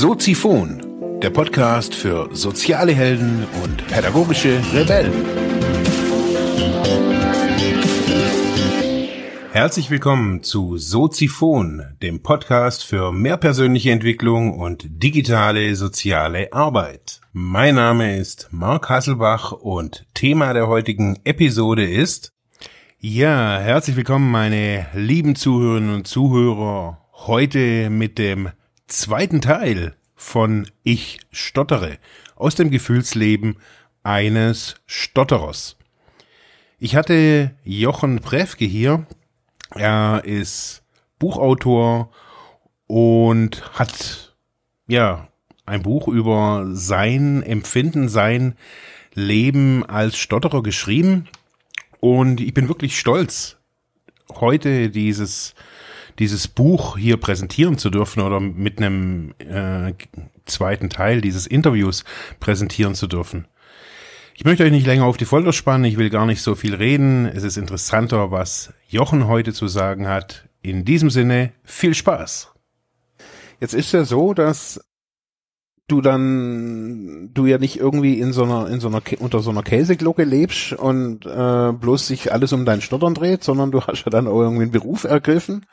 Soziphon, der Podcast für soziale Helden und pädagogische Rebellen. Herzlich willkommen zu Soziphon, dem Podcast für mehr persönliche Entwicklung und digitale soziale Arbeit. Mein Name ist Marc Hasselbach und Thema der heutigen Episode ist ja, herzlich willkommen, meine lieben Zuhörerinnen und Zuhörer. Heute mit dem zweiten Teil von Ich stottere aus dem Gefühlsleben eines Stotterers. Ich hatte Jochen Prefke hier. Er ist Buchautor und hat ja ein Buch über sein Empfinden, sein Leben als Stotterer geschrieben. Und ich bin wirklich stolz, heute dieses dieses Buch hier präsentieren zu dürfen oder mit einem äh, zweiten Teil dieses Interviews präsentieren zu dürfen. Ich möchte euch nicht länger auf die Folter spannen, ich will gar nicht so viel reden. Es ist interessanter, was Jochen heute zu sagen hat. In diesem Sinne, viel Spaß. Jetzt ist ja so, dass du dann du ja nicht irgendwie in so einer in so einer unter so einer Käseglocke lebst und äh, bloß sich alles um dein Stottern dreht, sondern du hast ja dann auch irgendwie einen Beruf ergriffen.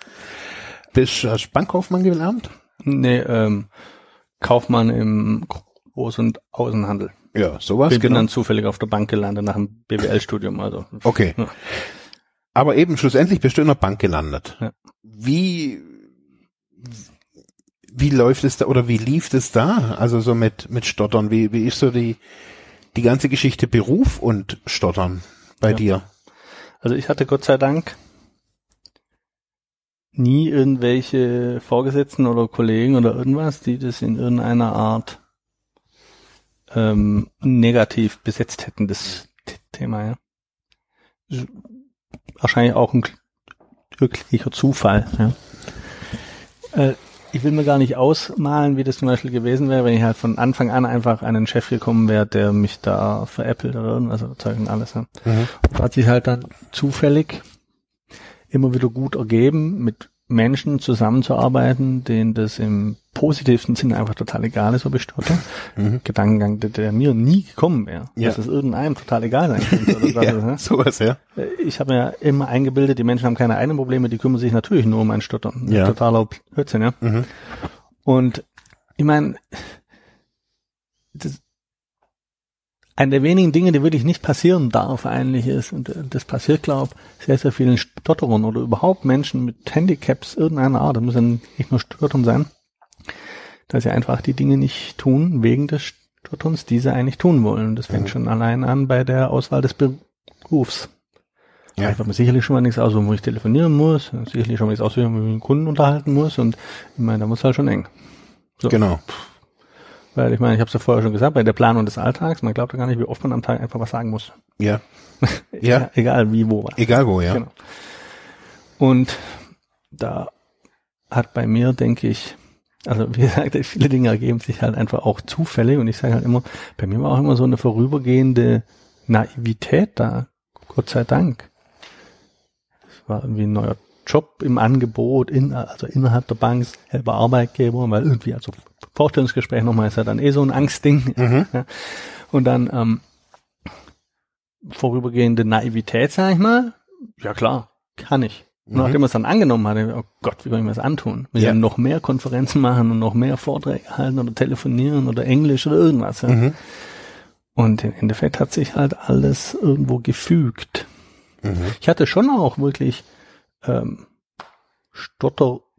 Bist hast Bankkaufmann gelernt? Nee, ähm, Kaufmann im Groß- und Außenhandel. Ja, sowas. Ich bin genau. dann zufällig auf der Bank gelandet nach dem BWL-Studium. Also. Okay. Ja. Aber eben schlussendlich bist du in der Bank gelandet. Ja. Wie wie läuft es da oder wie lief es da? Also so mit, mit Stottern. Wie, wie ist so die, die ganze Geschichte Beruf und Stottern bei ja. dir? Also ich hatte Gott sei Dank nie irgendwelche Vorgesetzten oder Kollegen oder irgendwas, die das in irgendeiner Art ähm, negativ besetzt hätten, das Thema, ja. Wahrscheinlich auch ein glücklicher Zufall, ja. Äh, ich will mir gar nicht ausmalen, wie das zum Beispiel gewesen wäre, wenn ich halt von Anfang an einfach einen Chef gekommen wäre, der mich da veräppelt oder irgendwas oder Zeug und alles. Ja. Mhm. Und hat sich halt dann zufällig immer wieder gut ergeben, mit Menschen zusammenzuarbeiten, denen das im positivsten Sinne einfach total egal ist, ob ich stotter. Mhm. Gedankengang, der, der, mir nie gekommen wäre. Ja. Dass es irgendeinem total egal sein könnte. Oder ja, ne? sowas, ja. Ich habe mir immer eingebildet, die Menschen haben keine eigenen Probleme, die kümmern sich natürlich nur um ein Stottern. Ja. Totaler Blödsinn, ja. Mhm. Und ich meine, das, eine der wenigen Dinge, die wirklich nicht passieren darf eigentlich ist, und äh, das passiert, glaube ich, sehr, sehr vielen Stotterern oder überhaupt Menschen mit Handicaps irgendeiner Art, das muss ja nicht nur Stottern sein, dass sie einfach die Dinge nicht tun, wegen des Stotterns, die sie eigentlich tun wollen. Das fängt mhm. schon allein an bei der Auswahl des Berufs. Ja. Ich mir sicherlich schon mal nichts aus, wo ich telefonieren muss, sicherlich schon mal nichts aus, wo ich mit einem Kunden unterhalten muss und ich meine, da muss halt schon eng. So. Genau. Weil ich meine, ich habe es ja vorher schon gesagt, bei der Planung des Alltags, man glaubt ja gar nicht, wie oft man am Tag einfach was sagen muss. Ja. ja. Egal wie, wo. Was. Egal wo, ja. Genau. Und da hat bei mir, denke ich, also wie gesagt, viele Dinge ergeben sich halt einfach auch zufällig und ich sage halt immer, bei mir war auch immer so eine vorübergehende Naivität da, Gott sei Dank. Es war irgendwie ein neuer Job im Angebot, in, also innerhalb der Bank, selber Arbeitgeber, weil irgendwie, also Vorstellungsgespräch nochmal ist ja dann eh so ein Angstding. Mhm. Ja. Und dann ähm, vorübergehende Naivität, sag ich mal, ja klar, kann ich. Und mhm. nachdem man es dann angenommen hat, oh Gott, wie kann ich mir das antun? Wir ja. noch mehr Konferenzen machen und noch mehr Vorträge halten oder telefonieren oder Englisch oder irgendwas. Ja. Mhm. Und im Endeffekt hat sich halt alles irgendwo gefügt. Mhm. Ich hatte schon auch wirklich ähm,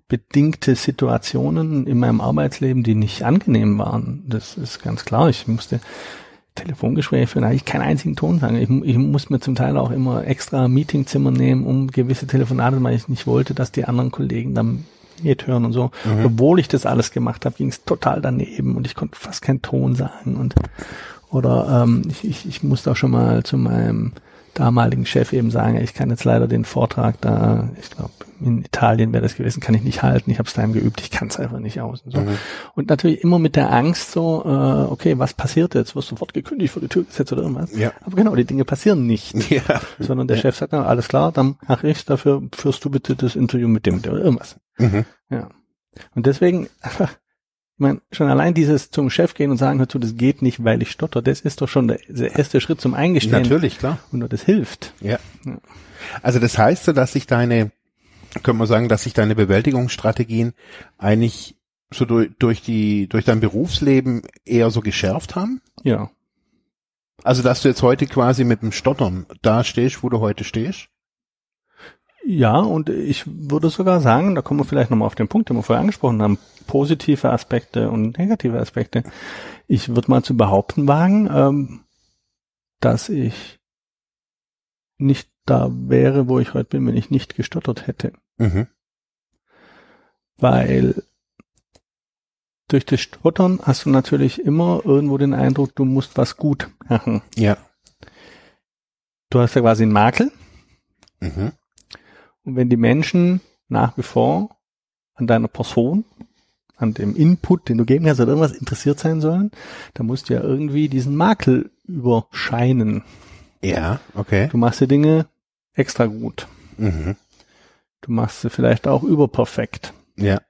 stotterbedingte Situationen in meinem Arbeitsleben, die nicht angenehm waren. Das ist ganz klar. Ich musste Telefongespräche führen, eigentlich keinen einzigen Ton sagen. Ich, ich muss mir zum Teil auch immer extra Meetingzimmer nehmen, um gewisse Telefonate, weil ich nicht wollte, dass die anderen Kollegen dann mithören und so. Mhm. Obwohl ich das alles gemacht habe, ging es total daneben und ich konnte fast keinen Ton sagen und oder ähm, ich, ich, ich musste auch schon mal zu meinem damaligen Chef eben sagen, ich kann jetzt leider den Vortrag da, ich glaube in Italien wäre das gewesen, kann ich nicht halten, ich habe es daheim geübt, ich kann es einfach nicht aus. Und, so. Mhm. und natürlich immer mit der Angst so, äh, okay, was passiert jetzt? Wirst du sofort gekündigt, vor die Tür gesetzt oder irgendwas? Ja. Aber genau, die Dinge passieren nicht. Ja. Sondern der ja. Chef sagt, na, alles klar, dann mache ich dafür führst du bitte das Interview mit dem oder irgendwas. Mhm. Ja. Und deswegen Ich meine, schon allein dieses zum Chef gehen und sagen, hör zu, das geht nicht, weil ich stotter, das ist doch schon der, der erste Schritt zum Eingestehen. Natürlich, klar. Und das hilft. Ja. Also das heißt so, dass sich deine, können wir sagen, dass sich deine Bewältigungsstrategien eigentlich so durch, durch die, durch dein Berufsleben eher so geschärft haben? Ja. Also, dass du jetzt heute quasi mit dem Stottern da stehst, wo du heute stehst? Ja, und ich würde sogar sagen, da kommen wir vielleicht nochmal auf den Punkt, den wir vorher angesprochen haben, positive Aspekte und negative Aspekte. Ich würde mal zu behaupten wagen, ähm, dass ich nicht da wäre, wo ich heute bin, wenn ich nicht gestottert hätte. Mhm. Weil durch das Stottern hast du natürlich immer irgendwo den Eindruck, du musst was gut machen. Ja. Du hast ja quasi einen Makel. Mhm. Und wenn die Menschen nach wie vor an deiner Person, an dem Input, den du geben kannst, oder irgendwas interessiert sein sollen, dann musst du ja irgendwie diesen Makel überscheinen. Ja, okay. Du machst die Dinge extra gut. Mhm. Du machst sie vielleicht auch überperfekt. Ja.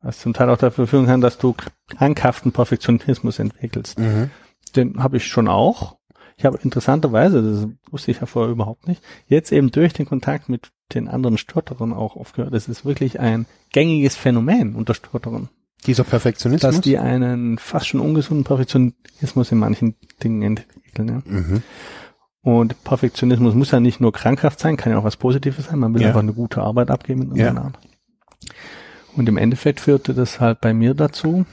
Was zum Teil auch dafür führen kann, dass du krankhaften Perfektionismus entwickelst. Mhm. Den habe ich schon auch. Ich habe interessanterweise, das wusste ich ja vorher überhaupt nicht, jetzt eben durch den Kontakt mit den anderen Stotterern auch aufgehört. Das ist wirklich ein gängiges Phänomen unter Stotterern. Dieser Perfektionismus? Dass die einen fast schon ungesunden Perfektionismus in manchen Dingen entwickeln. Ja. mhm. Und Perfektionismus muss ja nicht nur krankhaft sein, kann ja auch was Positives sein. Man will Ja. einfach eine gute Arbeit abgeben in Ja. Art. Und im Endeffekt führte das halt bei mir dazu,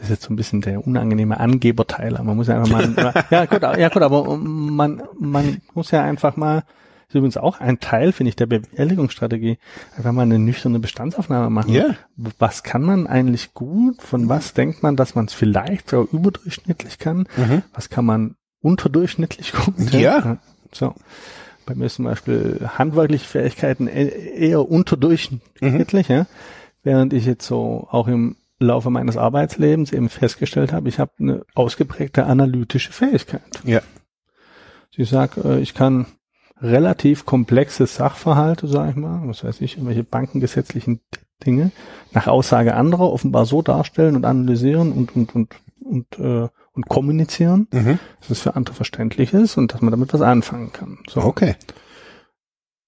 das ist jetzt so ein bisschen der unangenehme Angeberteil, aber man muss ja einfach mal, ja gut, ja gut, aber man, man muss ja einfach mal, ist übrigens auch ein Teil, finde ich, der Bewältigungsstrategie, einfach mal eine nüchterne Bestandsaufnahme machen. Ja. Was kann man eigentlich gut? Von was denkt man, dass man es vielleicht sogar überdurchschnittlich kann? Mhm. Was kann man unterdurchschnittlich gut? Ja. So. Bei mir ist zum Beispiel handwerkliche Fähigkeiten e- eher unterdurchschnittlich, ja. Während ich jetzt so auch im Laufe meines Arbeitslebens eben festgestellt habe, ich habe eine ausgeprägte analytische Fähigkeit. Ja. Ich sag, äh, ich kann relativ komplexe Sachverhalte, sage ich mal, was weiß ich, irgendwelche bankengesetzlichen Dinge nach Aussage anderer offenbar so darstellen und analysieren und und und und äh, und kommunizieren, Mhm. dass es für andere verständlich ist und dass man damit was anfangen kann. So. Okay.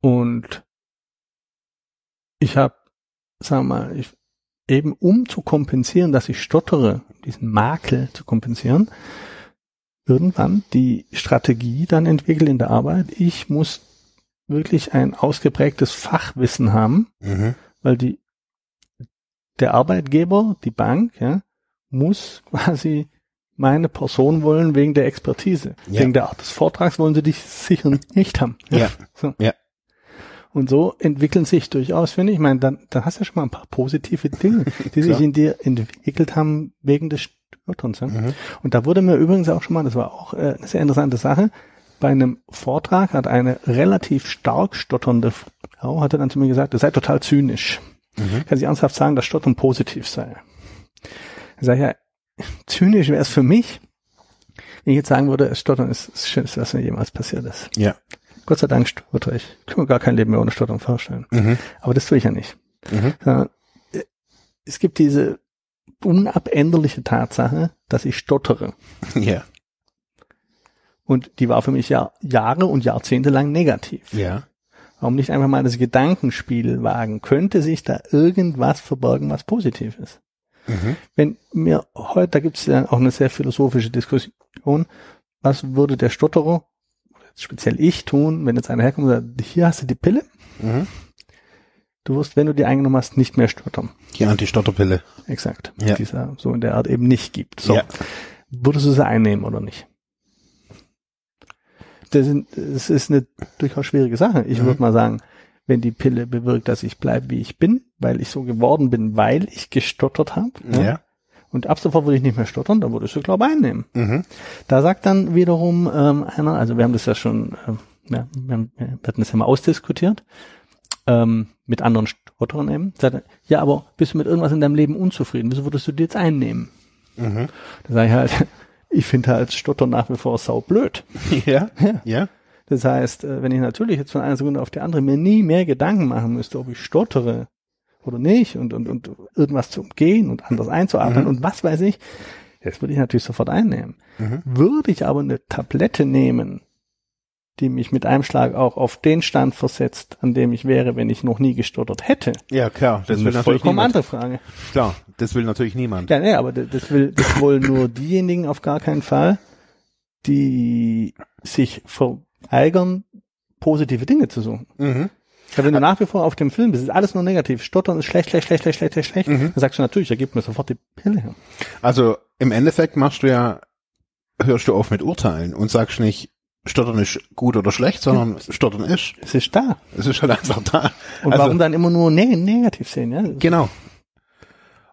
Und ich habe, sagen wir mal, ich, eben um zu kompensieren, dass ich stottere, diesen Makel zu kompensieren, irgendwann die Strategie dann entwickelt in der Arbeit. Ich muss wirklich ein ausgeprägtes Fachwissen haben, Mhm. weil die, der Arbeitgeber, die Bank, ja, muss quasi meine Person wollen wegen der Expertise. Ja. Wegen der Art des Vortrags wollen sie dich sicher nicht haben. Ja. So. Ja. Und so entwickeln sich durchaus, finde ich, ich meine, dann, dann hast du ja schon mal ein paar positive Dinge, die sich in dir entwickelt haben wegen des Stotterns. Ja? Mhm. Und da wurde mir übrigens auch schon mal, das war auch äh, eine sehr interessante Sache, bei einem Vortrag hat eine relativ stark stotternde Frau, hatte dann zu mir gesagt, das sei total zynisch. Mhm. Kann sie ernsthaft sagen, dass Stottern positiv sei. Ich sage ja, zynisch wäre es für mich, wenn ich jetzt sagen würde, Stottern ist das Schönste, was mir jemals passiert ist. Ja. Gott sei Dank stotter ich. Ich kann mir gar kein Leben mehr ohne Stottern vorstellen. Mhm. Aber das tue ich ja nicht. Mhm. Äh, Es gibt diese unabänderliche Tatsache, dass ich stottere. Ja. Und die war für mich ja Jahre und Jahrzehnte lang negativ. Ja. Warum nicht einfach mal das Gedankenspiel wagen? Könnte sich da irgendwas verborgen, was positiv ist? Mhm. Wenn mir heute, da gibt es ja auch eine sehr philosophische Diskussion, was würde der Stotterer, speziell ich, tun, wenn jetzt einer herkommt und sagt, hier hast du die Pille, Mhm. du wirst, wenn du die eingenommen hast, nicht mehr stottern. Die Anti-Stotterpille. Exakt. Ja. Die es ja so in der Art eben nicht gibt. So. Ja. Würdest du sie einnehmen oder nicht? Das, sind, das ist eine durchaus schwierige Sache. Ich Mhm. würde mal sagen, wenn die Pille bewirkt, dass ich bleibe, wie ich bin, weil ich so geworden bin, weil ich gestottert habe. Ja. Und ab sofort würde ich nicht mehr stottern, dann würdest du, glaube ich, einnehmen. Mhm. Da sagt dann wiederum ähm, einer, also wir haben das ja schon, ähm, ja, wir, haben, wir hatten das ja mal ausdiskutiert, ähm, mit anderen Stotterern eben, sagt er, ja, aber bist du mit irgendwas in deinem Leben unzufrieden? Wieso würdest du die jetzt einnehmen? Mhm. Da sage ich halt, ich finde halt Stottern nach wie vor saublöd. Ja. Ja. Ja. Das heißt, äh, wenn ich natürlich jetzt von einer Sekunde auf die andere mir nie mehr Gedanken machen müsste, ob ich stottere oder nicht und, und, und irgendwas zu umgehen und anders einzuatmen Mhm. und was weiß ich. Das würde ich natürlich sofort einnehmen. Mhm. Würde ich aber eine Tablette nehmen, die mich mit einem Schlag auch auf den Stand versetzt, an dem ich wäre, wenn ich noch nie gestottert hätte, Ja, klar, das das ist will natürlich vollkommen niemand. andere Frage. Klar, das will natürlich niemand. Ja, nee, aber das das will, das wollen nur diejenigen auf gar keinen Fall, die sich verweigern, positive Dinge zu suchen. Mhm. Ja, wenn du nach wie vor auf dem Film bist, ist alles nur negativ. Stottern ist schlecht, schlecht, schlecht, schlecht, schlecht, schlecht, schlecht. Mhm. Dann sagst du natürlich, er gibt mir sofort die Pille. Also im Endeffekt machst du ja, hörst du auf mit Urteilen und sagst nicht, Stottern ist gut oder schlecht, sondern Stottern ist. Es ist da. Es ist halt einfach da. Und Also- warum dann immer nur ne negativ sehen? Ja? Genau.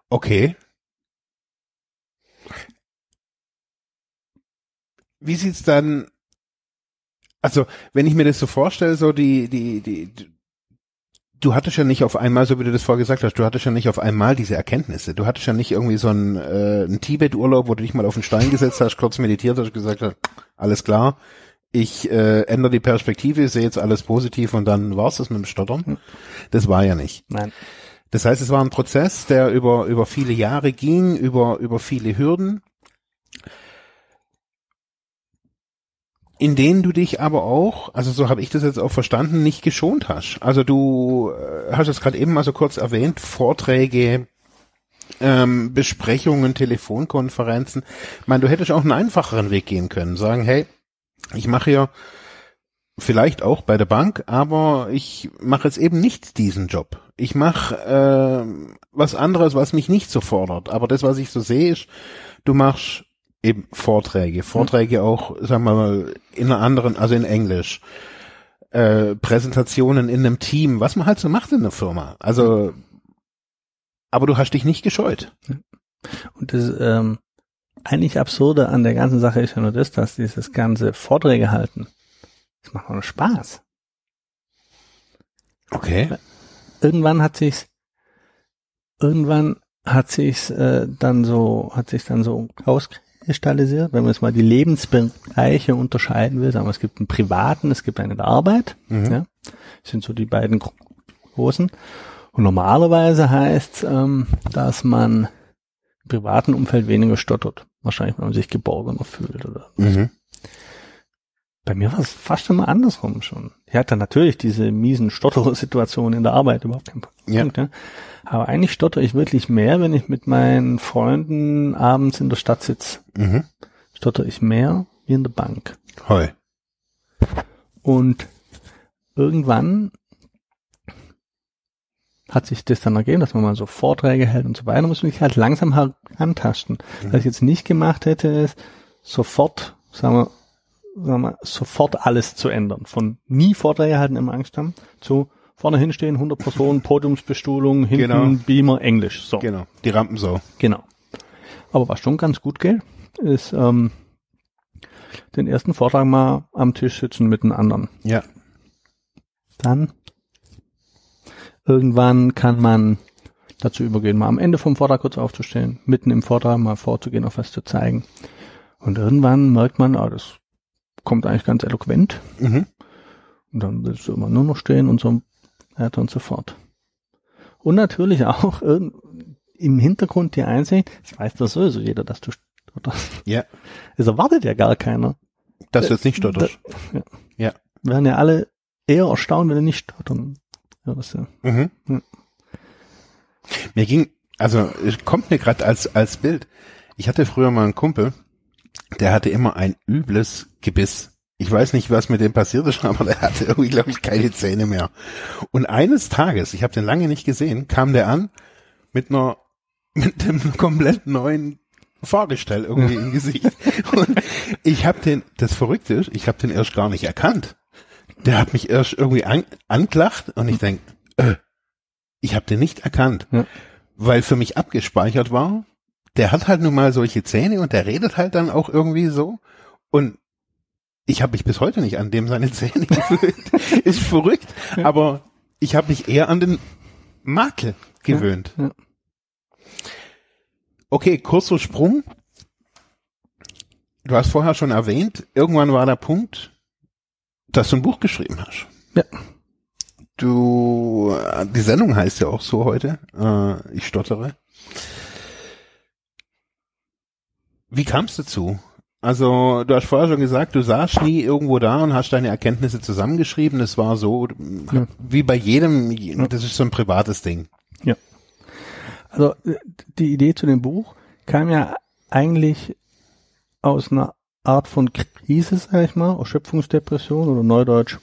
Okay. Wie sieht's dann, also, wenn ich mir das so vorstelle, so die, die, die, die du hattest ja nicht auf einmal, so wie du das vorher gesagt hast, du hattest ja nicht auf einmal diese Erkenntnisse. Du hattest ja nicht irgendwie so einen, äh, einen Tibet-Urlaub, wo du dich mal auf den Stein gesetzt hast, kurz meditiert hast, gesagt hast, alles klar, ich äh, ändere die Perspektive, sehe jetzt alles positiv und dann war's das mit dem Stottern. Das war ja nicht. Nein. Das heißt, es war ein Prozess, der über, über viele Jahre ging, über, über viele Hürden, in denen du dich aber auch, also so habe ich das jetzt auch verstanden, nicht geschont hast. Also du äh, hast es gerade eben mal so kurz erwähnt, Vorträge, ähm, Besprechungen, Telefonkonferenzen. Ich meine, du hättest auch einen einfacheren Weg gehen können. Sagen, hey, ich mache hier vielleicht auch bei der Bank, aber ich mache jetzt eben nicht diesen Job. Ich mache äh, was anderes, was mich nicht so fordert. Aber das, was ich so sehe, ist, du machst eben Vorträge, Vorträge auch, sagen wir mal, in einer anderen, also in Englisch, äh, Präsentationen in einem Team, was man halt so macht in einer Firma. Also, aber du hast dich nicht gescheut. Und das ähm, eigentlich Absurde an der ganzen Sache ist ja nur das, dass dieses ganze Vorträge halten, das macht nur Spaß. Okay. Irgendwann hat sich's, irgendwann hat sich's äh, dann so, hat sich dann so auskristallisiert, wenn man jetzt mal die Lebensbereiche unterscheiden will, sagen wir, es gibt einen privaten, es gibt einen der Arbeit, Mhm. ja, das sind so die beiden gro- großen. Und normalerweise heißt ähm, dass man im privaten Umfeld weniger stottert. Wahrscheinlich, wenn man sich geborgener fühlt oder Mhm. Bei mir war es fast immer andersrum schon. Ich hatte natürlich diese miesen Stottersituationen in der Arbeit, überhaupt kein Ja. Punkt. Ja. Aber eigentlich stotter ich wirklich mehr, wenn ich mit meinen Freunden abends in der Stadt sitze. Mhm. Stotter ich mehr wie in der Bank. Heu. Und irgendwann hat sich das dann ergeben, dass man mal so Vorträge hält und so weiter, muss man sich halt langsam herantasten. Was ich jetzt nicht gemacht hätte, ist sofort, sagen wir, sagen wir, sofort alles zu ändern. Von nie Vorträge halten, immer Angst haben, zu vorne hinstehen, 100 Personen, Podiumsbestuhlung, hinten Genau. Beamer, Englisch. So, Genau. Die Rampensau. genau. Aber was schon ganz gut geht, ist ähm, den ersten Vortrag mal am Tisch sitzen mit den anderen. Ja. Dann irgendwann kann man dazu übergehen, mal am Ende vom Vortrag kurz aufzustehen, mitten im Vortrag mal vorzugehen, auf was zu zeigen. Und irgendwann merkt man, ah, das kommt eigentlich ganz eloquent. Mhm. Und dann willst du immer nur noch stehen und so weiter und so fort. Und natürlich auch irgend- im Hintergrund die Einsicht, das weiß doch sowieso jeder, dass du stotterst. Ja. Es erwartet ja gar keiner. Dass du jetzt nicht stotterst. Wir werden ja alle eher erstaunt, wenn du nicht stottern. Ja, das, ja. Mhm. Ja. Mir ging, also es kommt mir gerade als als Bild. Ich hatte früher mal einen Kumpel, der hatte immer ein übles Gebiss. Ich weiß nicht, was mit dem passiert ist, aber der hatte irgendwie, glaube ich, keine Zähne mehr. Und eines Tages, ich habe den lange nicht gesehen, kam der an mit einer mit einem komplett neuen Fahrgestell irgendwie im Gesicht. Und ich habe den, das Verrückte ist, ich habe den erst gar nicht erkannt. Der hat mich erst irgendwie an, angelacht und ich denk, äh, ich habe den nicht erkannt, Ja. weil für mich abgespeichert war, der hat halt nun mal solche Zähne und der redet halt dann auch irgendwie so und ich habe mich bis heute nicht an dem seine Zähne gewöhnt. Ist verrückt, aber ich habe mich eher an den Makel gewöhnt. Ja, ja. Okay, kurzer Sprung. Du hast vorher schon erwähnt, irgendwann war der Punkt, dass du ein Buch geschrieben hast. Ja. du, die Sendung heißt ja auch so heute, äh, ich stottere. Wie kam es dazu? Also, du hast vorher schon gesagt, du saßt nie irgendwo da und hast deine Erkenntnisse zusammengeschrieben. Es war so, ja. wie bei jedem, das ist so ein privates Ding. Ja. Also, die Idee zu dem Buch kam ja eigentlich aus einer Art von Krise, sag ich mal, Erschöpfungsdepression oder Neudeutsch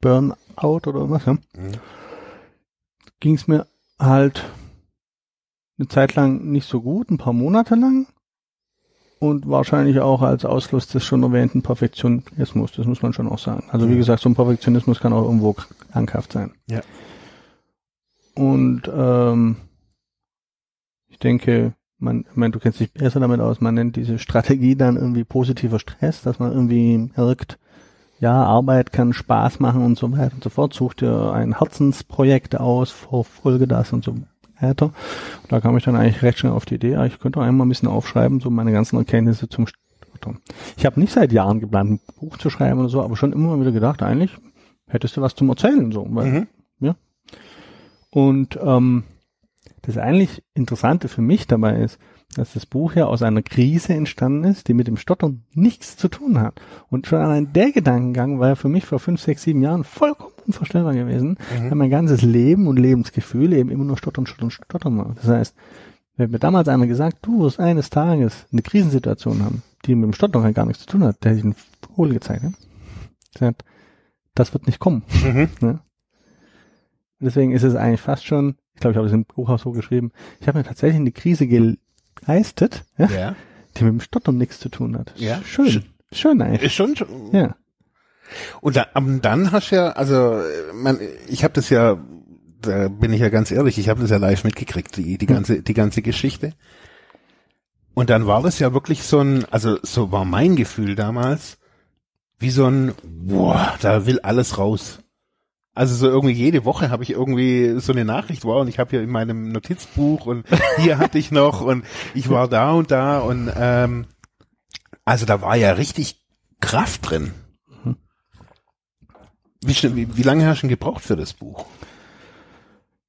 Burnout oder was, ja. Mhm. Ging es mir halt eine Zeit lang nicht so gut, ein paar Monate lang und wahrscheinlich auch als Ausfluss des schon erwähnten Perfektionismus, das muss man schon auch sagen. Also wie gesagt, so ein Perfektionismus kann auch irgendwo krankhaft sein. Ja. Und ähm, ich denke, man, ich meine, du kennst dich besser damit aus, man nennt diese Strategie dann irgendwie positiver Stress, dass man irgendwie merkt, ja, Arbeit kann Spaß machen und so weiter und so fort, such dir ein Herzensprojekt aus, verfolge das und so weiter. Und da kam ich dann eigentlich recht schnell auf die Idee, ich könnte einmal ein bisschen aufschreiben, so meine ganzen Erkenntnisse zum Stottern. Ich habe nicht seit Jahren geplant, ein Buch zu schreiben oder so, aber schon immer wieder gedacht, eigentlich hättest du was zum Erzählen, so, weil, mhm. ja. Und ähm, das eigentlich Interessante für mich dabei ist, dass das Buch ja aus einer Krise entstanden ist, die mit dem Stottern nichts zu tun hat. Und schon allein der Gedankengang war ja für mich vor fünf, sechs, sieben Jahren vollkommen unvorstellbar gewesen, mhm. weil mein ganzes Leben und Lebensgefühl eben immer nur Stottern, Stottern, Stottern war. Das heißt, wenn mir damals einer gesagt, du wirst eines Tages eine Krisensituation haben, die mit dem Stottern gar nichts zu tun hat, der hätte ich einen Vogel gezeigt. Ne? Das wird nicht kommen. Mhm. Ne? Deswegen ist es eigentlich fast schon, ich glaube, ich habe es im Buch auch so geschrieben, ich habe mir tatsächlich eine Krise geleistet, ja, ja. die mit dem Stottern nichts zu tun hat. Ja. Schön. Sch schön eigentlich. Ist schon, ja. Und dann, dann hast du ja, also man, ich habe das ja, da bin ich ja ganz ehrlich, ich habe das ja live mitgekriegt, die, die ganze, die ganze Geschichte. Und dann war das ja wirklich so ein, also so war mein Gefühl damals, wie so ein, boah, da will alles raus. Also so irgendwie jede Woche habe ich irgendwie so eine Nachricht, wow, und ich habe hier in meinem Notizbuch und hier hatte ich noch und ich war da und da und ähm, also da war ja richtig Kraft drin. Wie, wie, wie lange hast du gebraucht für das Buch?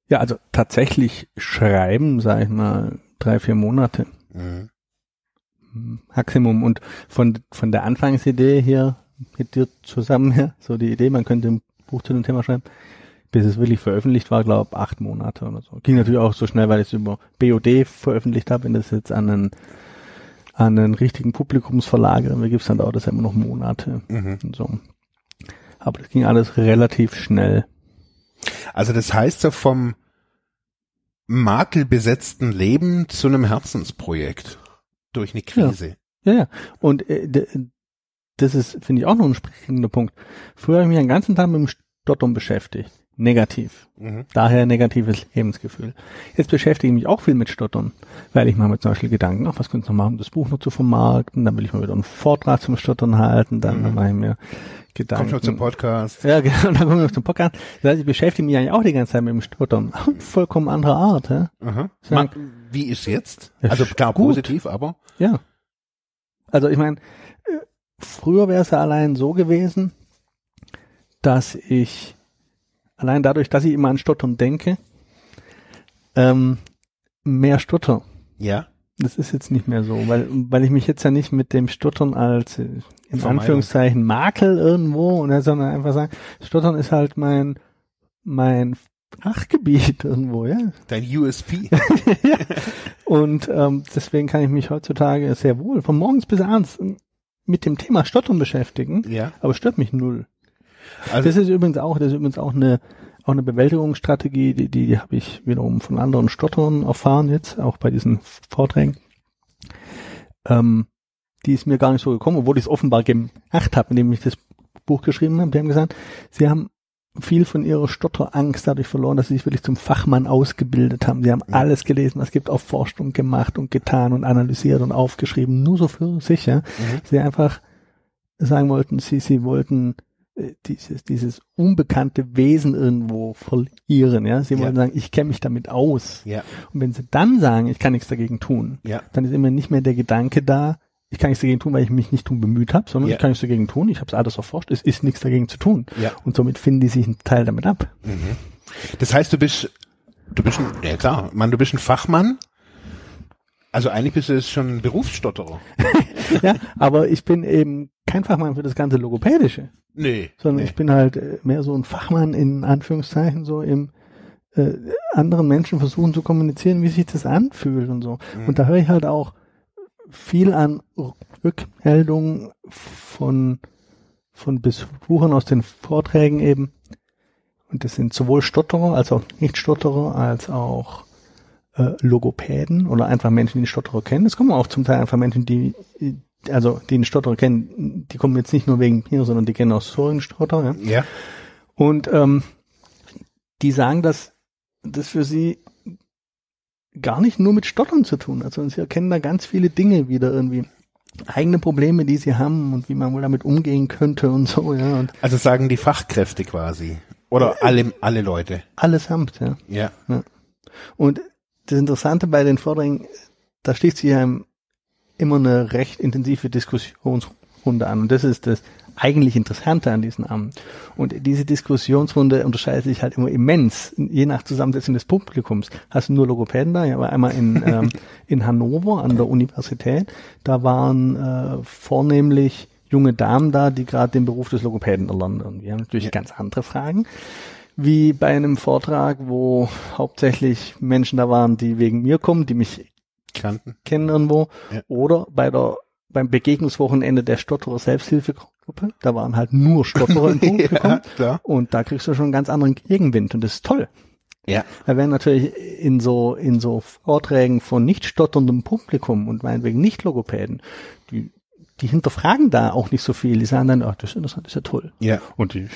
Ja, also tatsächlich schreiben, sag ich mal, drei, vier Monate. Mhm. Maximum. Und von, von der Anfangsidee hier mit dir zusammen, ja, so die Idee, man könnte ein Buch zu dem Thema schreiben, bis es wirklich veröffentlicht war, glaube acht Monate oder so. Ging natürlich auch so schnell, weil ich es über BOD veröffentlicht habe. Wenn das jetzt an einen, an einen richtigen Publikumsverlag irgendwie gibt, dann dauert das ja immer noch Monate. Mhm. Und so. Aber das ging alles relativ schnell. Also das heißt ja vom makelbesetzten Leben zu einem Herzensprojekt durch eine Krise. Ja, ja. Und äh, das ist, finde ich, auch noch ein springender Punkt. Früher habe ich mich den ganzen Tag mit dem Stottern beschäftigt. Negativ. Mhm. Daher negatives Lebensgefühl. Jetzt beschäftige ich mich auch viel mit Stottern, weil ich mache mir zum Beispiel Gedanken, ach, was könnte ich noch machen, um das Buch noch zu vermarkten, dann will ich mal wieder einen Vortrag zum Stottern halten, dann mhm. mache ich mir Gedanken. Kommt noch zum Podcast. Ja, genau, dann komme ich noch zum Podcast. Das heißt, ich beschäftige mich eigentlich auch die ganze Zeit mit dem Stottern. Vollkommen andere Art, ja. Aha. Man, wie ist jetzt? Also klar, gut. positiv, aber. Ja. Also ich meine, Früher wäre es ja allein so gewesen, dass ich allein dadurch, dass ich immer an Stottern denke, ähm, mehr stotter. Ja. Das ist jetzt nicht mehr so, weil, weil ich mich jetzt ja nicht mit dem Stottern als äh, in Vermeidung. Anführungszeichen Makel irgendwo, sondern einfach sagen, Stottern ist halt mein, mein Fachgebiet irgendwo, ja. Dein USP. ja. Und ähm, deswegen kann ich mich heutzutage sehr wohl von morgens bis abends mit dem Thema Stottern beschäftigen, ja. aber stört mich null. Also das ist übrigens auch, das ist übrigens auch eine auch eine Bewältigungsstrategie, die, die, die habe ich wiederum von anderen Stottern erfahren jetzt, auch bei diesen Vorträgen. Ähm, die ist mir gar nicht so gekommen, obwohl ich es offenbar gemacht habe, indem ich das Buch geschrieben habe. Die haben gesagt, sie haben viel von ihrer Stotterangst dadurch verloren, dass sie sich wirklich zum Fachmann ausgebildet haben. Sie haben ja. alles gelesen, was gibt, auf Forschung gemacht und getan und analysiert und aufgeschrieben, nur so für sich. Ja. Mhm. Sie einfach sagen wollten, sie, sie wollten äh, dieses, dieses unbekannte Wesen irgendwo verlieren. Ja. Sie ja. wollen sagen, ich kenne mich damit aus. Ja. Und wenn sie dann sagen, ich kann nichts dagegen tun, ja. dann ist immer nicht mehr der Gedanke da, ich kann nichts dagegen tun, weil ich mich nicht tun bemüht habe, sondern Ja. ich kann nichts dagegen tun. Ich habe es alles erforscht. Es ist nichts dagegen zu tun. Ja. Und somit finden die sich einen Teil damit ab. Das heißt, du bist, du bist ein, ja klar, Mann, du bist ein Fachmann. Also eigentlich bist du jetzt schon ein Berufsstotterer. ja, aber ich bin eben kein Fachmann für das ganze Logopädische, Nee. sondern nee. ich bin halt äh, mehr so ein Fachmann in Anführungszeichen so im äh, anderen Menschen versuchen zu kommunizieren, wie sich das anfühlt und so. Mhm. Und da höre ich halt auch viel an Rückmeldungen von von Besuchern aus den Vorträgen eben. Und das sind sowohl Stotterer als auch Nicht-Stotterer als auch äh, Logopäden oder einfach Menschen, die einen Stotterer kennen. Es kommen auch zum Teil einfach Menschen, die, also die einen Stotterer kennen, die kommen jetzt nicht nur wegen mir, sondern die kennen auch so einen Stotterer. Ja? Ja. Und ähm, die sagen, dass das für sie gar nicht nur mit Stottern zu tun sondern sie erkennen da ganz viele Dinge wieder irgendwie. Eigene Probleme, die sie haben und wie man wohl damit umgehen könnte und so, ja. Und Also sagen die Fachkräfte quasi. Oder alle, alle Leute. allesamt, ja. Ja. Und das Interessante bei den Vorträgen, da schließt sich einem immer eine recht intensive Diskussionsrunde an. Und das ist das eigentlich Interessante an diesen Abend. Und diese Diskussionsrunde unterscheidet sich halt immer immens, je nach Zusammensetzung des Publikums. Hast du nur Logopäden da? Ja, aber einmal in, ähm, in Hannover an der Universität, da waren äh, vornehmlich junge Damen da, die gerade den Beruf des Logopäden erlernen. Und wir haben natürlich Ja. ganz andere Fragen wie bei einem Vortrag, wo hauptsächlich Menschen da waren, die wegen mir kommen, die mich Kannten. kennen irgendwo, Ja. oder bei der beim Begegnungswochenende der Stotterer Selbsthilfegruppe, da waren halt nur Stotterer im Publikum ja, und da kriegst du schon einen ganz anderen Gegenwind und das ist toll. Ja. Da werden natürlich in so in so Vorträgen von nicht stotterndem Publikum und meinetwegen nicht Logopäden, die die hinterfragen da auch nicht so viel. Die sagen dann, ach, das ist interessant, das ist ja toll. Ja. Und die,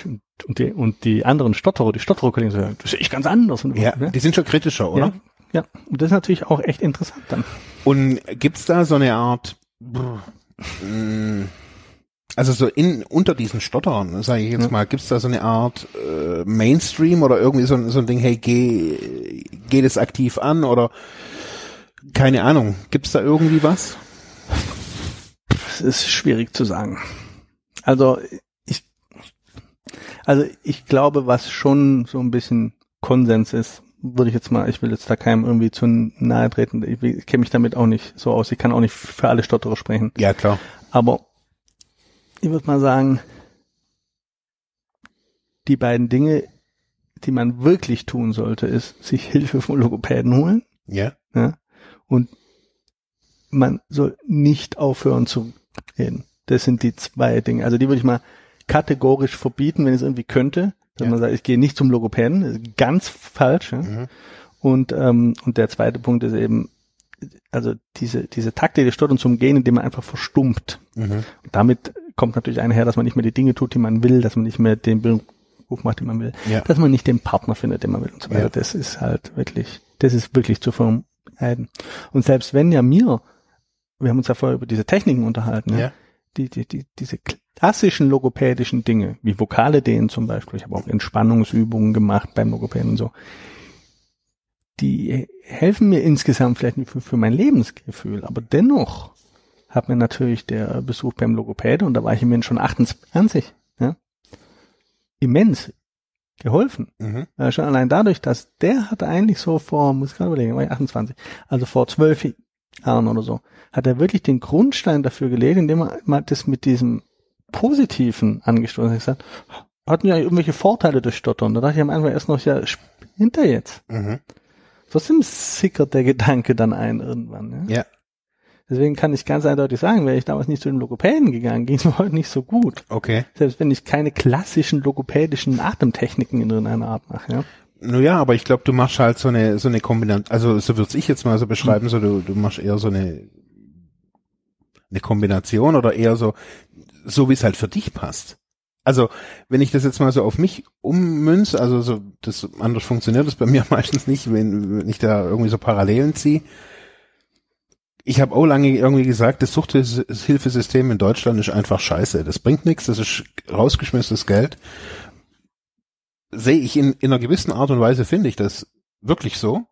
und die, und die anderen Stotterer, die Stottererkollegen sagen, das sehe ich ganz anders. Und, Ja. ne? Die sind schon kritischer, oder? ja, ja. Und das ist natürlich auch echt interessant dann. Und gibt's da so eine Art, brr, also so in unter diesen Stotterern, sage ich jetzt Ja. mal, gibt's da so eine Art äh, Mainstream oder irgendwie so, ein- so ein Ding, hey, geh, geh das aktiv an oder keine Ahnung, gibt's da irgendwie was? Das ist schwierig zu sagen. Also ich, also ich glaube, was schon so ein bisschen Konsens ist, würde ich jetzt mal, ich will jetzt da keinem irgendwie zu nahe treten. Ich, ich kenne mich damit auch nicht so aus. Ich kann auch nicht für alle Stotterer sprechen. Ja, klar. Aber ich würde mal sagen, die beiden Dinge, die man wirklich tun sollte, ist sich Hilfe vom Logopäden holen. Ja. Ja? Und man soll nicht aufhören zu reden. Das sind die zwei Dinge. Also die würde ich mal kategorisch verbieten, wenn ich es irgendwie könnte. Dass Ja. man sagt, ich gehe nicht zum Logopäden. Das ist ganz falsch. Ja? Mhm. Und, ähm, und der zweite Punkt ist eben, also diese, diese Taktik des Stottern zum Gehen, indem man einfach verstummt. Mhm. Und damit kommt natürlich einher, dass man nicht mehr die Dinge tut, die man will, dass man nicht mehr den Beruf macht, den man will, Ja. dass man nicht den Partner findet, den man will und so weiter. Ja. Das ist halt wirklich, das ist wirklich zu vermeiden. Und selbst wenn ja mir, wir haben uns ja vorher über diese Techniken unterhalten, ja, die, die, die, diese klassischen logopädischen Dinge, wie Vokale dehnen zum Beispiel, ich habe auch Entspannungsübungen gemacht beim Logopäden und so, die helfen mir insgesamt vielleicht nicht für, für mein Lebensgefühl, aber dennoch hat mir natürlich der Besuch beim Logopäde, und da war ich immerhin schon 28, ja, immens geholfen. Mhm. Äh, schon allein dadurch, dass der hatte eigentlich so vor, muss ich gerade überlegen, war ich 28, also vor zwölf Jahren oder so, hat er wirklich den Grundstein dafür gelegt, indem er mal das mit diesem Positiven angestoßen hat. gesagt, hatten ja irgendwelche Vorteile durch Stottern. Da dachte ich am Anfang erst noch, ja, hinter jetzt. Mhm. Trotzdem sickert der Gedanke dann ein irgendwann. Ja? Ja. Deswegen kann ich ganz eindeutig sagen, wäre ich damals nicht zu den Logopäden gegangen, ging es mir heute nicht so gut. Okay. Selbst wenn ich keine klassischen logopädischen Atemtechniken in irgendeiner Art mache. Ja? Nun ja, aber ich glaube, du machst halt so eine so eine Kombination, also so würde ich jetzt mal so beschreiben, so du, du machst eher so eine eine Kombination oder eher so so wie es halt für dich passt. Also, wenn ich das jetzt mal so auf mich ummünze, also so das anders funktioniert das bei mir meistens nicht, wenn, wenn ich da irgendwie so Parallelen ziehe. Ich habe auch lange irgendwie gesagt, das Suchthilfesystem in Deutschland ist einfach scheiße. Das bringt nichts, das ist rausgeschmissenes Geld sehe ich in, in einer gewissen Art und Weise, finde ich das wirklich so.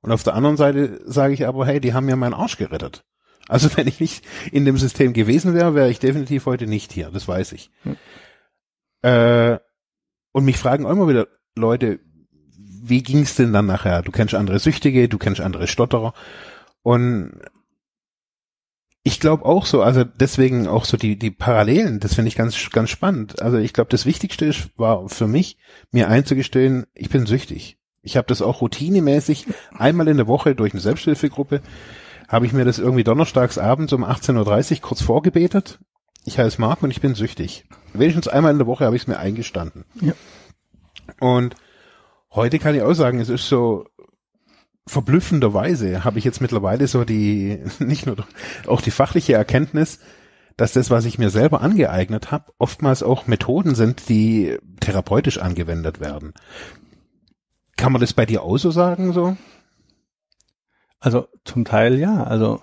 Und auf der anderen Seite sage ich aber, hey, die haben mir meinen Arsch gerettet. Also wenn ich nicht in dem System gewesen wäre, wäre ich definitiv heute nicht hier, das weiß ich. Hm. Äh, und mich fragen auch immer wieder Leute, wie ging's denn dann nachher? Du kennst andere Süchtige, du kennst andere Stotterer. Und ich glaube auch so, also deswegen auch so die, die Parallelen, das finde ich ganz, ganz spannend. Also ich glaube, das Wichtigste ist, war für mich, mir einzugestehen, ich bin süchtig. Ich habe das auch routinemäßig einmal in der Woche durch eine Selbsthilfegruppe, habe ich mir das irgendwie donnerstags abends um 18.30 Uhr kurz vorgebetet. Ich heiße Marc und ich bin süchtig. Wenigstens einmal in der Woche habe ich es mir eingestanden. Ja. Und heute kann ich auch sagen, es ist so, verblüffenderweise habe ich jetzt mittlerweile so die, nicht nur, auch die fachliche Erkenntnis, dass das, was ich mir selber angeeignet habe, oftmals auch Methoden sind, die therapeutisch angewendet werden. Kann man das bei dir auch so sagen, so? Also zum Teil ja. Also,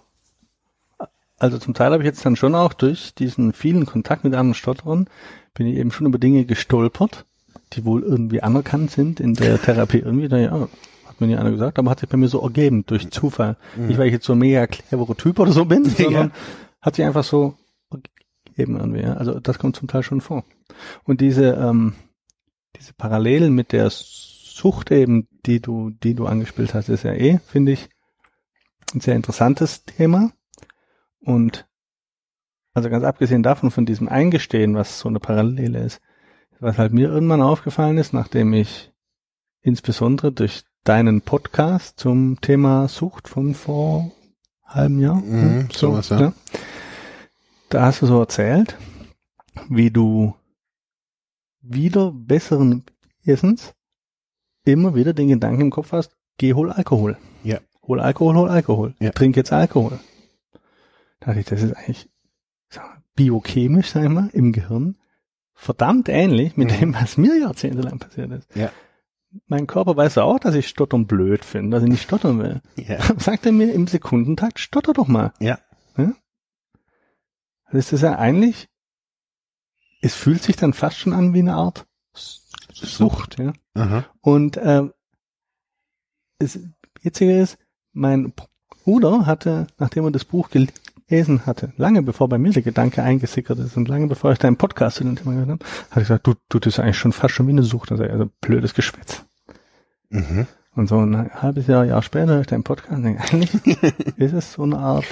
also zum Teil habe ich jetzt dann schon auch durch diesen vielen Kontakt mit anderen Stotterern bin ich eben schon über Dinge gestolpert, die wohl irgendwie anerkannt sind in der Therapie. Irgendwie, da ja, mir nie einer gesagt, aber hat sich bei mir so ergeben, durch Zufall. Mhm. Nicht, weil ich jetzt so ein mega cleverer Typ oder so bin, sondern ja. hat sich einfach so ergeben irgendwie. Ja. Also das kommt zum Teil schon vor. Und diese, ähm, diese Parallelen mit der Sucht eben, die du, die du angespielt hast, ist ja eh, finde ich, ein sehr interessantes Thema. Und also ganz abgesehen davon, von diesem Eingestehen, was so eine Parallele ist, was halt mir irgendwann aufgefallen ist, nachdem ich insbesondere durch deinen Podcast zum Thema Sucht von vor halbem Jahr. Mhm, hm, so, sowas, ja. ja. Da hast du so erzählt, wie du wieder besseren Essens immer wieder den Gedanken im Kopf hast, geh hol Alkohol. Ja. Hol Alkohol, hol Alkohol. Ja. Trink jetzt Alkohol. Da dachte ich, das ist eigentlich mal, biochemisch, sag ich mal, im Gehirn verdammt ähnlich mit mhm. dem, was mir jahrzehntelang passiert ist. Ja mein Körper weiß ja auch, dass ich Stottern blöd finde, dass ich nicht stottern will. Ja. Sagt er mir im Sekundentakt, stotter doch mal. Ja. ja? Also ist das ja eigentlich, es fühlt sich dann fast schon an wie eine Art Sucht, ja. Aha. Und äh, das Jetzige ist, mein Bruder hatte, nachdem er das Buch gelesen hatte, lange bevor bei mir der Gedanke eingesickert ist und lange bevor ich deinen Podcast zu dem Thema gehört habe, hat gesagt, du, du, das ist eigentlich schon fast schon wie eine Sucht. Also, also blödes Geschwätz. Mhm. Und so ein halbes Jahr, Jahr später höre ich deinen Podcast und denke, eigentlich ist es so eine Art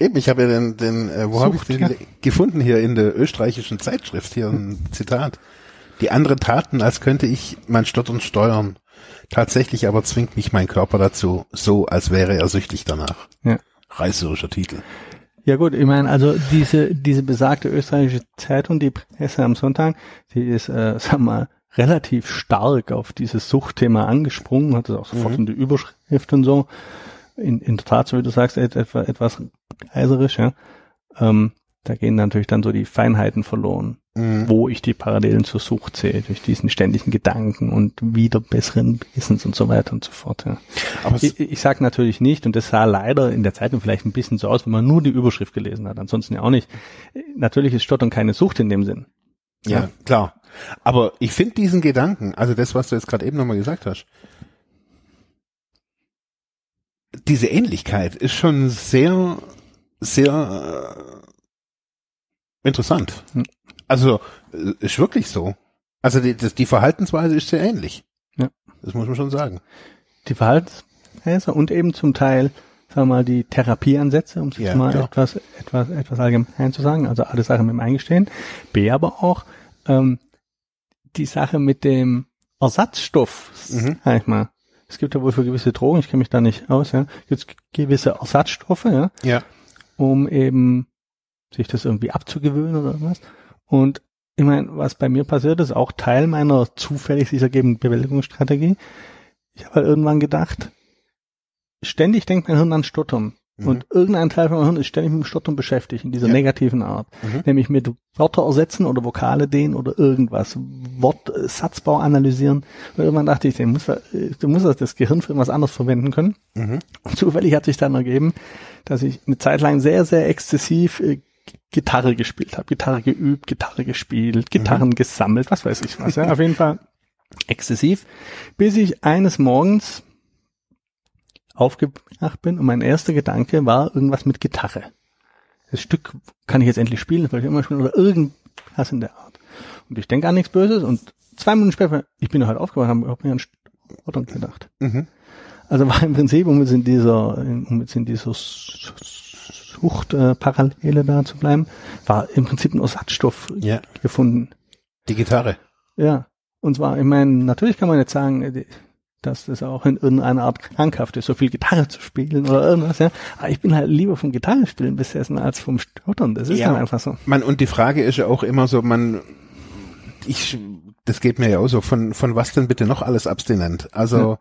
Eben, ich habe ja den, den äh, wo habe ich den ja. gefunden hier in der österreichischen Zeitschrift, hier ein Zitat. Die anderen taten, als könnte ich mein Stottern steuern. Tatsächlich aber zwingt mich mein Körper dazu, so als wäre er süchtig danach. Ja. Reißerischer Titel. Ja gut, ich meine, also diese, diese besagte österreichische Zeitung, die Presse am Sonntag, die ist, äh, sag mal, relativ stark auf dieses Suchtthema angesprungen, hat es auch sofort mhm. in die Überschrift und so. In, in der Tat, so wie du sagst, etwas, etwas eiserisch, ja. Ähm, da gehen natürlich dann so die Feinheiten verloren, mhm. wo ich die Parallelen zur Sucht sehe, durch diesen ständigen Gedanken und wieder besseren Wissens und so weiter und so fort. Ja. Aber ich, ich sage natürlich nicht, und das sah leider in der Zeitung vielleicht ein bisschen so aus, wenn man nur die Überschrift gelesen hat, ansonsten ja auch nicht. Natürlich ist Stottern keine Sucht in dem Sinn. Ja, ja. klar. Aber ich finde diesen Gedanken, also das, was du jetzt gerade eben nochmal gesagt hast, diese Ähnlichkeit ist schon sehr, sehr äh, interessant. Also äh, ist wirklich so. Also die, das, die Verhaltensweise ist sehr ähnlich. Ja. Das muss man schon sagen. Die Verhaltensweise und eben zum Teil, sagen wir mal, die Therapieansätze, um es ja, mal klar. etwas, etwas, etwas allgemein zu sagen. Also alle Sachen mit dem Eingestehen. B aber auch ähm, die Sache mit dem Ersatzstoff, mhm. sag ich mal. Es gibt ja wohl für gewisse Drogen, ich kenne mich da nicht aus, ja, gibt gewisse Ersatzstoffe, ja, ja, um eben sich das irgendwie abzugewöhnen oder irgendwas. Und ich meine, was bei mir passiert ist, auch Teil meiner zufällig sich ergebenden Bewältigungsstrategie. Ich habe halt irgendwann gedacht, ständig denkt mein Hirn an Stottern. Mhm. Und irgendein Teil von meinem Hirn ist ständig mit dem Stottern beschäftigt, in dieser ja. negativen Art. Mhm. Nämlich mit Wörter ersetzen oder Vokale dehnen oder irgendwas. Wort, äh, Satzbau analysieren. Und irgendwann dachte ich, du musst, du musst das Gehirn für irgendwas anderes verwenden können. Mhm. Und zufällig hat sich dann ergeben, dass ich eine Zeit lang sehr, sehr exzessiv äh, Gitarre gespielt habe. Gitarre geübt, Gitarre gespielt, Gitarren mhm. gesammelt, was weiß ich was. Ja, auf jeden Fall exzessiv. Bis ich eines Morgens aufgewacht bin und mein erster Gedanke war irgendwas mit Gitarre. das Stück kann ich jetzt endlich spielen, das will ich immer spielen oder irgendwas in der Art. Und ich denke an nichts Böses und zwei Minuten später, ich bin halt aufgewacht, habe hab mir an Stottern gedacht. Mhm. Also war im Prinzip, um jetzt in dieser, um jetzt in dieser Suchtparallele äh, da zu bleiben, war im Prinzip ein Ersatzstoff Ja. gefunden. Die Gitarre. Ja. Und zwar, ich meine, natürlich kann man jetzt sagen, äh, dass das auch in irgendeiner Art krankhaft ist, so viel Gitarre zu spielen oder irgendwas, ja. Aber ich bin halt lieber vom Gitarrespielen besessen als vom Stottern. Das ist Ja. dann einfach so. Man, und die Frage ist ja auch immer so, man, ich, das geht mir ja auch so, von, von was denn bitte noch alles abstinent? Also,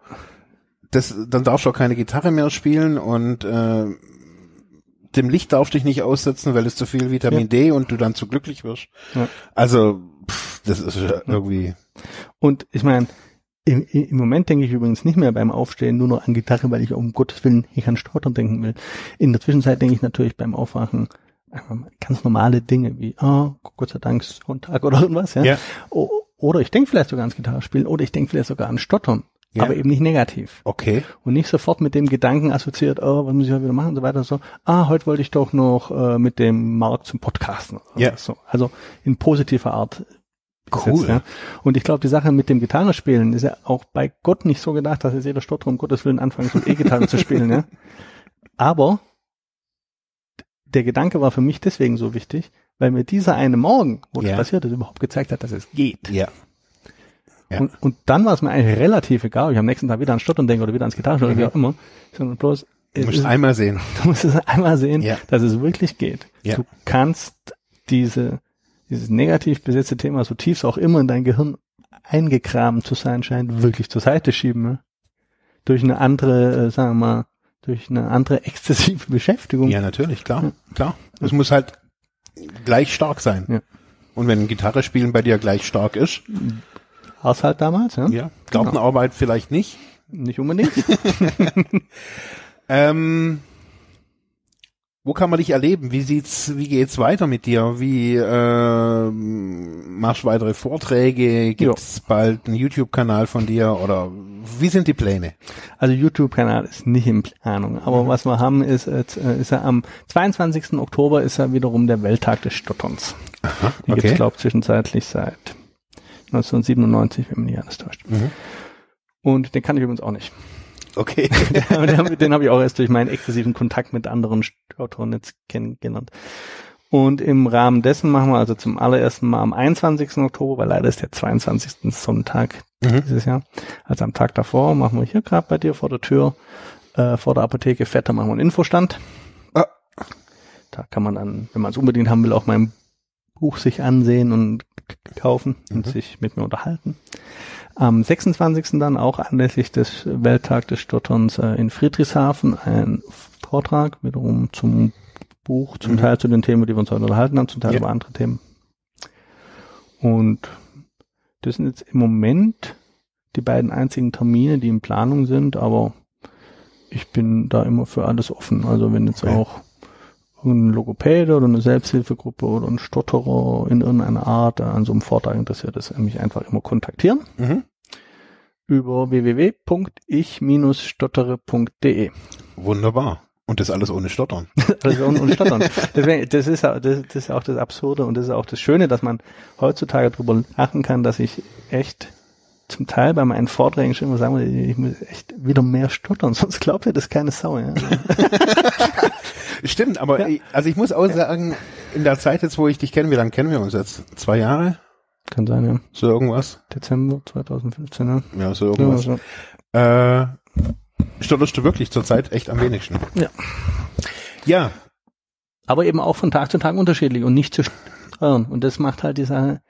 das, dann darfst du auch keine Gitarre mehr spielen und, äh, dem Licht darfst du dich nicht aussetzen, weil es zu viel Vitamin Ja. D und du dann zu glücklich wirst. Ja. Also, pff, das ist irgendwie, Und ich meine, im, im Moment denke ich übrigens nicht mehr beim Aufstehen nur noch an Gitarre, weil ich um Gottes Willen nicht an Stottern denken will. In der Zwischenzeit denke ich natürlich beim Aufwachen ganz normale Dinge wie, ah, Gott sei Dank Sonntag oder irgendwas, ja. Ja. Oder ich denke vielleicht sogar ans Gitarrespielen oder ich denke vielleicht sogar an Stottern, Ja. aber eben nicht negativ. okay. Und nicht sofort mit dem Gedanken assoziiert, oh, was muss ich heute wieder machen und so weiter. So, ah, heute wollte ich doch noch äh, mit dem Markt zum Podcasten. Oder Ja. So. Also in positiver Art. Cool. besetzt, ja. Und ich glaube, die Sache mit dem Gitarrespielen ist ja auch bei Gott nicht so gedacht, dass jetzt jeder Stotter um Gottes Willen anfangen soll, E-Gitarre zu spielen. Ja. Aber der Gedanke war für mich deswegen so wichtig, weil mir dieser eine Morgen, wo Ja. das passiert ist, überhaupt gezeigt hat, dass es geht. Ja. Ja. Und, und dann war es mir eigentlich relativ egal, ob ich am nächsten Tag wieder an Stottern denke oder wieder ans Gitarrespielen oder wie auch immer, sondern bloß, Du es musst ist, einmal sehen. du musst es einmal sehen, Ja. dass es wirklich geht. Ja. Du kannst diese, dieses negativ besetzte Thema, so tief es auch immer in dein Gehirn eingegraben zu sein scheint, wirklich zur Seite schieben. Ne? Durch eine andere, äh, sagen wir mal, durch eine andere exzessive Beschäftigung. Ja, natürlich, klar, klar. Es muss halt gleich stark sein. Ja. Und wenn Gitarre spielen bei dir gleich stark ist, War's halt damals, ja? ja, Gartenarbeit vielleicht nicht. Nicht unbedingt. Ähm, wo kann man dich erleben? Wie sieht's, wie geht's weiter mit dir? Wie ähm, machst du weitere Vorträge? Gibt's bald einen YouTube-Kanal von dir oder wie sind die Pläne? Also YouTube-Kanal ist nicht in Planung. Aber was wir haben, ist, äh, ist er am 22. Oktober ist er wiederum der Welttag des Stotterns. Die okay. gibt's, glaube zwischenzeitlich seit 1997, wenn mich nicht alles täuscht. Mhm. Und den kann ich übrigens auch nicht. Okay. Den, den habe ich auch erst durch meinen exzessiven Kontakt mit anderen Stotterern jetzt kennengelernt. Und im Rahmen dessen machen wir also zum allerersten Mal am 21. Oktober, weil leider ist der 22. Sonntag Mhm. dieses Jahr. Also am Tag davor machen wir hier gerade bei dir vor der Tür, äh, vor der Apotheke Vetter machen wir einen Infostand. Ah. Da kann man dann, wenn man es unbedingt haben will, auch mein Buch sich ansehen und kaufen und Mhm. sich mit mir unterhalten. Am 26. dann auch anlässlich des Welttag des Stotterns äh, in Friedrichshafen ein Vortrag wiederum zum Buch, zum Mhm. Teil zu den Themen, die wir uns heute unterhalten haben, zum Teil Ja. über andere Themen. Und das sind jetzt im Moment die beiden einzigen Termine, die in Planung sind, aber ich bin da immer für alles offen. Also wenn jetzt Okay. auch ein Logopäde oder eine Selbsthilfegruppe oder ein Stotterer in irgendeiner Art an so einem Vortrag interessiert ist, mich einfach immer kontaktieren Mhm. über www.ich-stottere.de. Wunderbar. Und das alles ohne Stottern. Also und, und stottern. Deswegen, das ist, das, das ist auch das Absurde und das ist auch das Schöne, dass man heutzutage drüber lachen kann, dass ich echt zum Teil bei meinen Vorträgen schon immer sagen muss, ich muss echt wieder mehr stottern, sonst glaubt ihr das keine Sau. Ja? Stimmt, aber Ja. ich, also ich muss auch sagen, in der Zeit jetzt, wo ich dich kenne, wie lange kennen wir uns jetzt? Zwei Jahre? Kann sein, ja. So irgendwas? Dezember 2015, ja. Ja, so Ja, irgendwas. so. Äh, stotterst du wirklich zurzeit echt am wenigsten? Ja. Ja, aber eben auch von Tag zu Tag unterschiedlich und nicht zu steuern. Und das macht halt die Sache.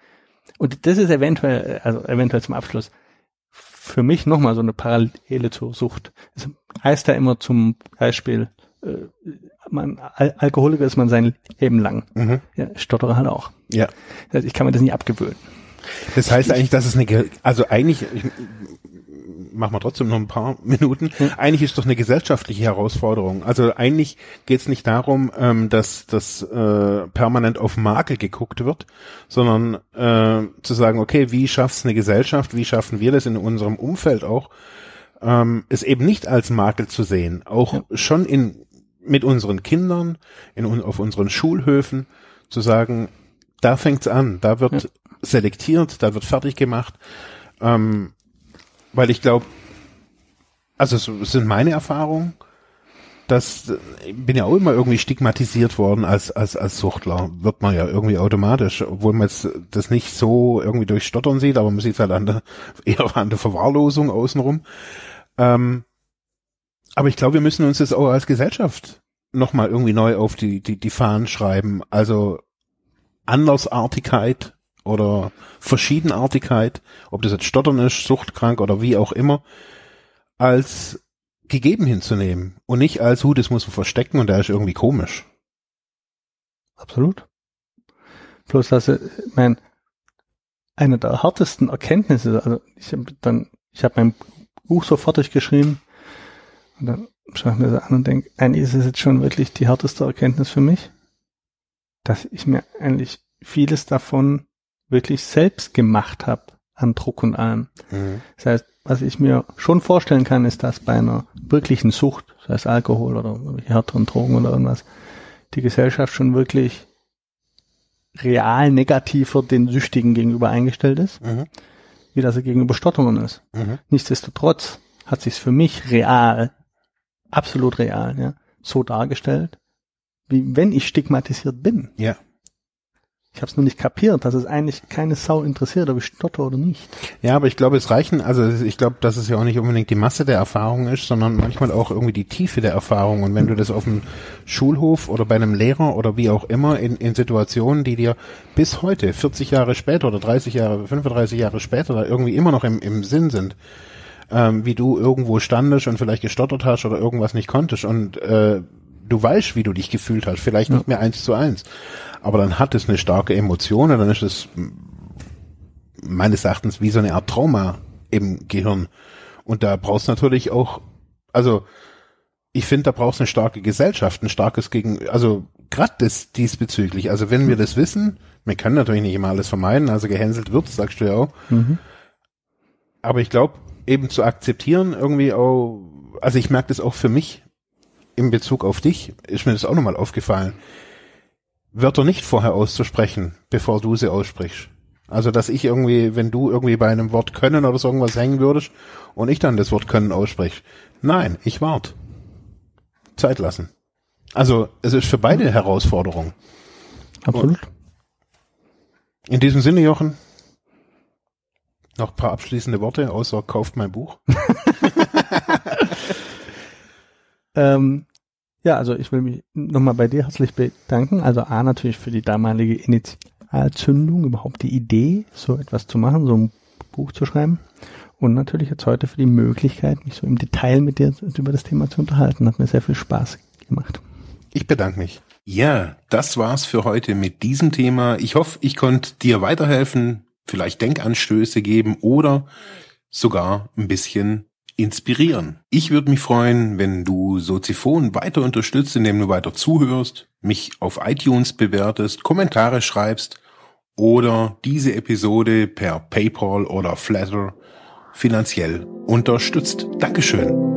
Und das ist eventuell, also eventuell zum Abschluss, für mich nochmal so eine Parallele zur Sucht. Es heißt ja immer zum Beispiel, äh, man, Al Alkoholiker ist man sein Leben lang. mhm. Ja, Stotterer halt auch. ja. Heißt, ich kann mir das nicht abgewöhnen. Das heißt eigentlich, dass es eine, also eigentlich, ich, machen wir trotzdem noch ein paar Minuten, eigentlich ist doch eine gesellschaftliche Herausforderung. Also eigentlich geht es nicht darum, ähm, dass das äh, permanent auf Makel geguckt wird, sondern äh, zu sagen, okay, wie schafft es eine Gesellschaft, wie schaffen wir das in unserem Umfeld auch, ähm, es eben nicht als Makel zu sehen, auch schon in mit unseren Kindern, in, auf unseren Schulhöfen zu sagen, da fängt's an, da wird ja. selektiert, da wird fertig gemacht, ähm, weil ich glaube, also es sind meine Erfahrungen, dass ich bin ja auch immer irgendwie stigmatisiert worden als als als Suchtler. Wird man ja irgendwie automatisch obwohl man jetzt das nicht so irgendwie durch Stottern sieht aber man sieht es halt an der eher an der Verwahrlosung außenrum. Ähm, aber ich glaube wir müssen uns das auch als Gesellschaft noch mal irgendwie neu auf die die die Fahnen schreiben also Andersartigkeit oder Verschiedenartigkeit ob das jetzt Stottern ist suchtkrank oder wie auch immer als gegeben hinzunehmen und nicht als, hu, das muss man verstecken und der ist irgendwie komisch. Absolut. Plus, dass ich mein, eine der härtesten Erkenntnisse, also ich habe dann, ich habe mein Buch so fertig geschrieben und dann schaue ich mir das an und denke, eigentlich ist es jetzt schon wirklich die härteste Erkenntnis für mich, dass ich mir eigentlich vieles davon wirklich selbst gemacht habe an Druck und allem. Mhm. Das heißt, was ich mir schon vorstellen kann, ist, dass bei einer wirklichen Sucht, sei es Alkohol oder härteren Drogen oder irgendwas, die Gesellschaft schon wirklich real negativer den Süchtigen gegenüber eingestellt ist, mhm. wie dass er gegenüber Stotterern ist. Mhm. Nichtsdestotrotz hat sich für mich real, absolut real, ja, so dargestellt, wie wenn ich stigmatisiert bin. Ja. Ich habe es nur nicht kapiert, dass es eigentlich keine Sau interessiert, ob ich stotter oder nicht. Ja, aber ich glaube, es reichen, also ich glaube, dass es ja auch nicht unbedingt die Masse der Erfahrung ist, sondern manchmal auch irgendwie die Tiefe der Erfahrung. Und wenn du das auf dem Schulhof oder bei einem Lehrer oder wie auch immer in, in Situationen, die dir bis heute, 40 Jahre später oder 30 Jahre, 35 Jahre später, da irgendwie immer noch im, im Sinn sind, ähm, wie du irgendwo standest und vielleicht gestottert hast oder irgendwas nicht konntest und äh, du weißt, wie du dich gefühlt hast, vielleicht ja. nicht mehr eins zu eins, aber dann hat es eine starke Emotion und dann ist es meines Erachtens wie so eine Art Trauma im Gehirn. Und da brauchst du natürlich auch, also ich finde, da brauchst du eine starke Gesellschaft, ein starkes Gegen, also gerade das diesbezüglich. Also wenn wir das wissen, wir können natürlich nicht immer alles vermeiden, also gehänselt wird, sagst du ja auch. Mhm. Aber ich glaube, eben zu akzeptieren, irgendwie auch, also ich merke das auch für mich, in Bezug auf dich ist mir das auch nochmal aufgefallen. Wörter nicht vorher auszusprechen, bevor du sie aussprichst. Also, dass ich irgendwie, wenn du irgendwie bei einem Wort können oder so irgendwas hängen würdest und ich dann das Wort können ausspreche. Nein, ich wart. Zeit lassen. Also, es ist für beide Herausforderung. Absolut. Und in diesem Sinne, Jochen, noch ein paar abschließende Worte, außer kauft mein Buch. Ähm, ja, also ich will mich nochmal bei dir herzlich bedanken. Also A natürlich für die damalige Initialzündung, überhaupt die Idee, so etwas zu machen, so ein Buch zu schreiben. Und natürlich jetzt heute für die Möglichkeit, mich so im Detail mit dir über das Thema zu unterhalten. Hat mir sehr viel Spaß gemacht. Ich bedanke mich. Ja, das war's für heute mit diesem Thema. Ich hoffe, ich konnte dir weiterhelfen, vielleicht Denkanstöße geben oder sogar ein bisschen inspirieren. Ich würde mich freuen, wenn du Soziphon weiter unterstützt, indem du weiter zuhörst, mich auf iTunes bewertest, Kommentare schreibst oder diese Episode per PayPal oder Flatter finanziell unterstützt. Dankeschön.